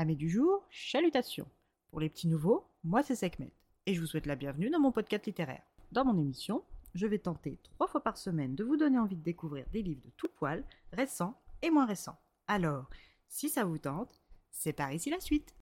Amis du jour, chalutations. Pour les petits nouveaux, moi c'est Sekhmet et je vous souhaite la bienvenue dans mon podcast littéraire. Dans mon émission, je vais tenter trois fois par semaine de vous donner envie de découvrir des livres de tout poil, récents et moins récents. Alors, si ça vous tente, c'est par ici la suite.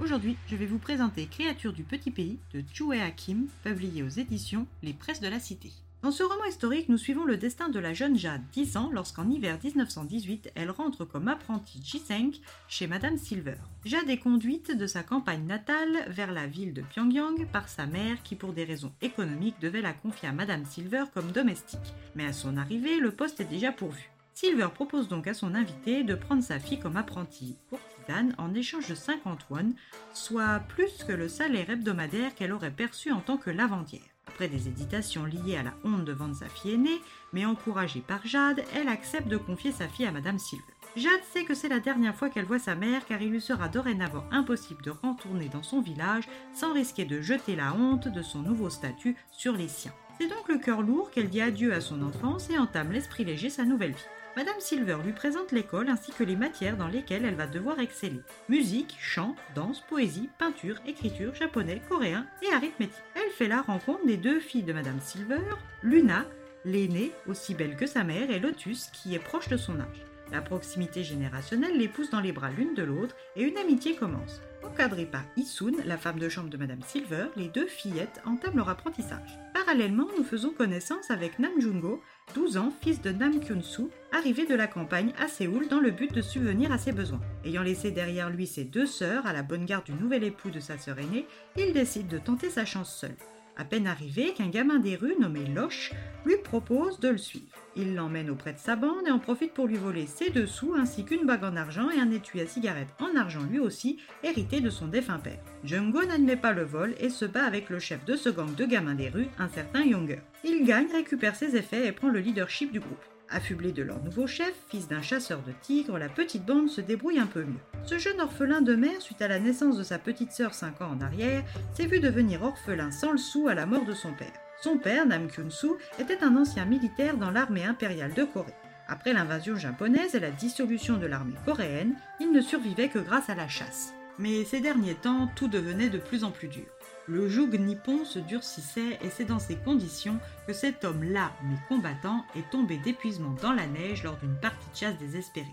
Aujourd'hui, je vais vous présenter Créature du petit pays de Chue Hakim, publié aux éditions Les Presses de la Cité. Dans ce roman historique, nous suivons le destin de la jeune Jade, 10 ans, lorsqu'en hiver 1918, elle rentre comme apprentie Jiseng chez Madame Silver. Jade est conduite de sa campagne natale vers la ville de Pyongyang par sa mère qui, pour des raisons économiques, devait la confier à Madame Silver comme domestique. Mais à son arrivée, le poste est déjà pourvu. Silver propose donc à son invité de prendre sa fille comme apprentie courtisane en échange de 50 won, soit plus que le salaire hebdomadaire qu'elle aurait perçu en tant que lavandière. Après des hésitations liées à la honte de vendre sa fille aînée, mais encouragée par Jade, elle accepte de confier sa fille à Madame Silver. Jade sait que c'est la dernière fois qu'elle voit sa mère car il lui sera dorénavant impossible de retourner dans son village sans risquer de jeter la honte de son nouveau statut sur les siens. C'est donc le cœur lourd qu'elle dit adieu à son enfance et entame l'esprit léger sa nouvelle vie. Madame Silver lui présente l'école ainsi que les matières dans lesquelles elle va devoir exceller. Musique, chant, danse, poésie, peinture, écriture, japonais, coréen et arithmétique. Elle fait la rencontre des deux filles de Madame Silver, Luna, l'aînée, aussi belle que sa mère, et Lotus, qui est proche de son âge. La proximité générationnelle les pousse dans les bras l'une de l'autre et une amitié commence. Encadrée par Isun, la femme de chambre de Madame Silver, les deux fillettes entament leur apprentissage. Parallèlement, nous faisons connaissance avec Nam Jungo, 12 ans, fils de Nam Kyun-soo, arrivé de la campagne à Séoul dans le but de subvenir à ses besoins. Ayant laissé derrière lui ses deux sœurs à la bonne garde du nouvel époux de sa sœur aînée, il décide de tenter sa chance seul. À peine arrivé, qu'un gamin des rues nommé Loche lui propose de le suivre. Il l'emmène auprès de sa bande et en profite pour lui voler ses deux sous ainsi qu'une bague en argent et un étui à cigarette en argent lui aussi, hérité de son défunt père. Jungo n'admet pas le vol et se bat avec le chef de ce gang de gamins des rues, un certain Younger. Il gagne, récupère ses effets et prend le leadership du groupe. Affublé de leur nouveau chef, fils d'un chasseur de tigres, la petite bande se débrouille un peu mieux. Ce jeune orphelin de mère, suite à la naissance de sa petite sœur 5 ans en arrière, s'est vu devenir orphelin sans le sou à la mort de son père. Son père, Nam Kyun-soo, était un ancien militaire dans l'armée impériale de Corée. Après l'invasion japonaise et la dissolution de l'armée coréenne, il ne survivait que grâce à la chasse. Mais ces derniers temps, tout devenait de plus en plus dur. Le joug nippon se durcissait et c'est dans ces conditions que cet homme là, mais combattant, est tombé d'épuisement dans la neige lors d'une partie de chasse désespérée.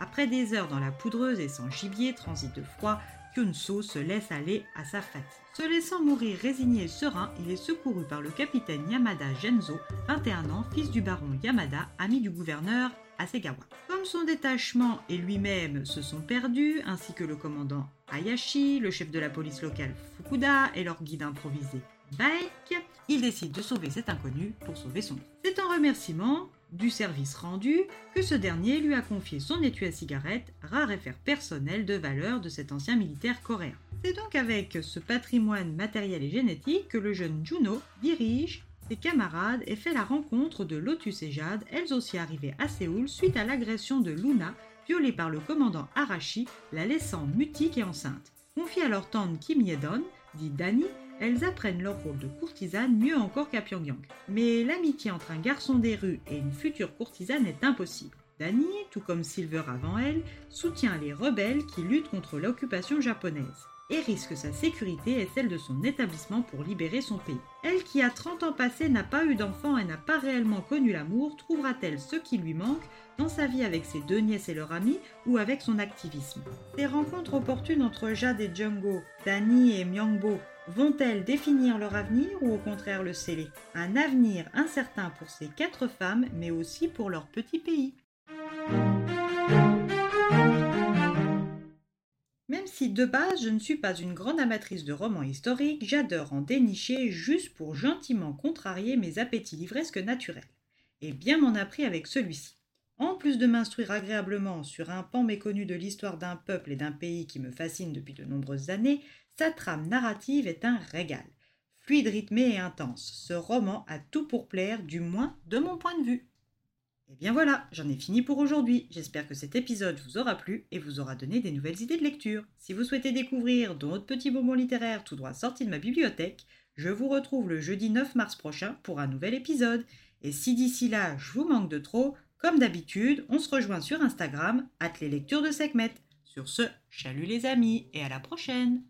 Après des heures dans la poudreuse et sans gibier, transit de froid, Kyunso se laisse aller à sa fatigue. Se laissant mourir résigné et serein, il est secouru par le capitaine Yamada Genzo, 21 ans, fils du baron Yamada, ami du gouverneur Asegawa. Comme son détachement et lui-même se sont perdus, ainsi que le commandant Hayashi, le chef de la police locale Fukuda et leur guide improvisé Baek, il décide de sauver cet inconnu pour sauver son. C'est en remerciement du service rendu que ce dernier lui a confié son étui à cigarette, rare affaire personnelle de valeur de cet ancien militaire coréen. C'est donc avec ce patrimoine matériel et génétique que le jeune Juno dirige ses camarades et fait la rencontre de Lotus et Jade, elles aussi arrivées à Séoul suite à l'agression de Luna, violée par le commandant Arashi, la laissant mutique et enceinte. Confiée à leur tante Kim Yedon, dit Dani, elles apprennent leur rôle de courtisane mieux encore qu'à Pyongyang. Mais l'amitié entre un garçon des rues et une future courtisane est impossible. Dani, tout comme Silver avant elle, soutient les rebelles qui luttent contre l'occupation japonaise et risque sa sécurité et celle de son établissement pour libérer son pays. Elle qui a 30 ans passés n'a pas eu d'enfant et n'a pas réellement connu l'amour, trouvera-t-elle ce qui lui manque dans sa vie avec ses deux nièces et leur ami ou avec son activisme? Ces rencontres opportunes entre Jade et Jungo, Dani et Myangbo vont-elles définir leur avenir ou au contraire le sceller? Un avenir incertain pour ces quatre femmes mais aussi pour leur petit pays. Si de base je ne suis pas une grande amatrice de romans historiques, j'adore en dénicher juste pour gentiment contrarier mes appétits livresques naturels. Et bien m'en a pris avec celui-ci. En plus de m'instruire agréablement sur un pan méconnu de l'histoire d'un peuple et d'un pays qui me fascine depuis de nombreuses années, sa trame narrative est un régal. Fluide, rythmé et intense, ce roman a tout pour plaire, du moins de mon point de vue. Et bien voilà, j'en ai fini pour aujourd'hui. J'espère que cet épisode vous aura plu et vous aura donné des nouvelles idées de lecture. Si vous souhaitez découvrir d'autres petits moments littéraires tout droit sortis de ma bibliothèque, je vous retrouve le jeudi 9 mars prochain pour un nouvel épisode. Et si d'ici là je vous manque de trop, Comme d'habitude, on se rejoint sur Instagram, at de Sekhmet. Sur ce, chalut les amis et à la prochaine